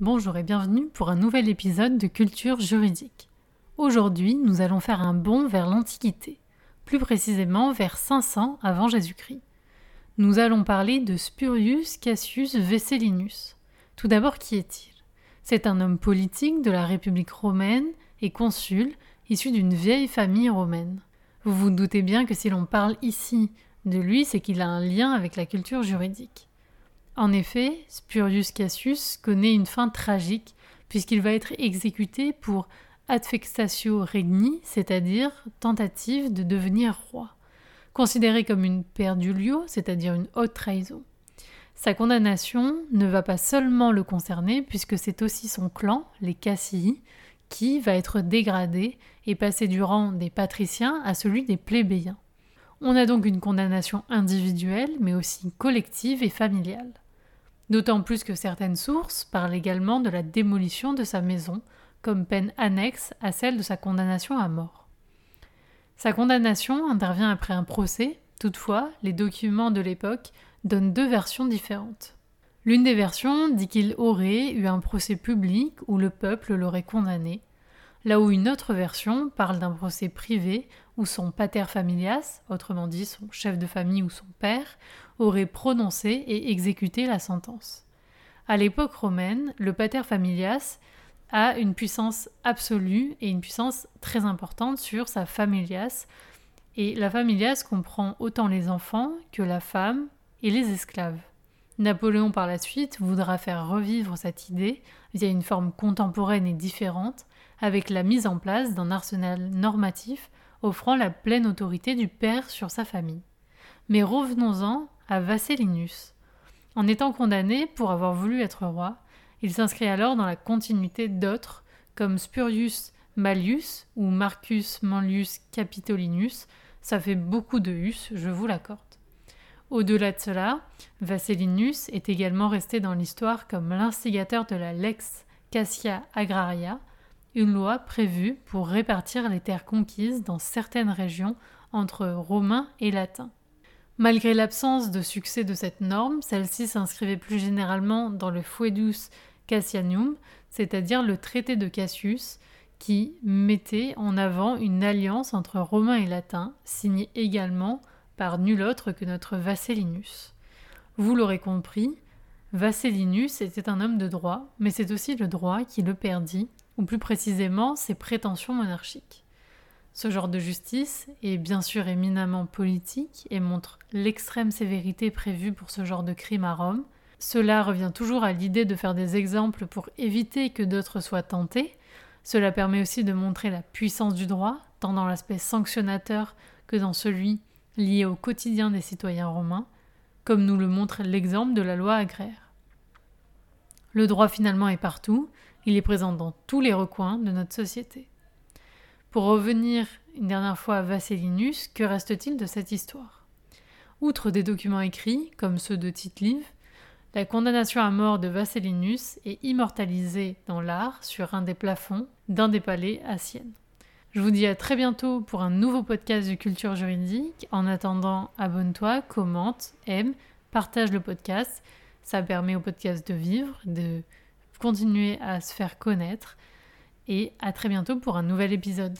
Bonjour et bienvenue pour un nouvel épisode de Culture juridique. Aujourd'hui, nous allons faire un bond vers l'Antiquité, plus précisément vers 500 avant Jésus-Christ. Nous allons parler de Spurius Cassius Vesselinus. Tout d'abord, qui est-il? C'est un homme politique de la République romaine et consul issu d'une vieille famille romaine. Vous vous doutez bien que si l'on parle ici de lui, c'est qu'il a un lien avec la culture juridique. En effet, Spurius Cassius connaît une fin tragique puisqu'il va être exécuté pour adfectatio regni, c'est-à-dire tentative de devenir roi, considéré comme une perdulio, c'est-à-dire une haute trahison. Sa condamnation ne va pas seulement le concerner puisque c'est aussi son clan, les Cassii, qui va être dégradé et passé du rang des patriciens à celui des plébéiens. On a donc une condamnation individuelle mais aussi collective et familiale. D'autant plus que certaines sources parlent également de la démolition de sa maison comme peine annexe à celle de sa condamnation à mort. Sa condamnation intervient après un procès, toutefois, les documents de l'époque donnent deux versions différentes. L'une des versions dit qu'il aurait eu un procès public où le peuple l'aurait condamné, là où une autre version parle d'un procès privé où son pater familias, autrement dit son chef de famille ou son père, aurait prononcé et exécuté la sentence. À l'époque romaine, le pater familias a une puissance absolue et une puissance très importante sur sa familias. Et la familias comprend autant les enfants que la femme et les esclaves. Napoléon par la suite voudra faire revivre cette idée via une forme contemporaine et différente, avec la mise en place d'un arsenal normatif offrant la pleine autorité du père sur sa famille. Mais revenons-en à Vasselinus. En étant condamné pour avoir voulu être roi, il s'inscrit alors dans la continuité d'autres comme Spurius Mallius ou Marcus Manlius Capitolinus. Ça fait beaucoup de us, je vous l'accorde. Au-delà de cela, Vasselinus est également resté dans l'histoire comme l'instigateur de la Lex Cassia Agraria, une loi prévue pour répartir les terres conquises dans certaines régions entre Romains et Latins. Malgré l'absence de succès de cette norme, celle-ci s'inscrivait plus généralement dans le Fuedus Cassianum, c'est-à-dire le traité de Cassius, qui mettait en avant une alliance entre Romains et Latins, signée également par nul autre que notre Vasselinus. Vous l'aurez compris, Vasselinus était un homme de droit, mais c'est aussi le droit qui le perdit, ou plus précisément ses prétentions monarchiques. Ce genre de justice est bien sûr éminemment politique et montre l'extrême sévérité prévue pour ce genre de crime à Rome. Cela revient toujours à l'idée de faire des exemples pour éviter que d'autres soient tentés. Cela permet aussi de montrer la puissance du droit, tant dans l'aspect sanctionnateur que dans celui lié au quotidien des citoyens romains, comme nous le montre l'exemple de la loi agraire. Le droit finalement est partout, il est présent dans tous les recoins de notre société. Pour revenir une dernière fois à Vasselinus, que reste-t-il de cette histoire? Outre des documents écrits, comme ceux de tite la condamnation à mort de Vasselinus est immortalisée dans l'art sur un des plafonds d'un des palais à Sienne. Je vous dis à très bientôt pour un nouveau podcast de culture juridique. En attendant, abonne-toi, commente, aime, partage le podcast. Ça permet au podcast de vivre, de continuer à se faire connaître et à très bientôt pour un nouvel épisode.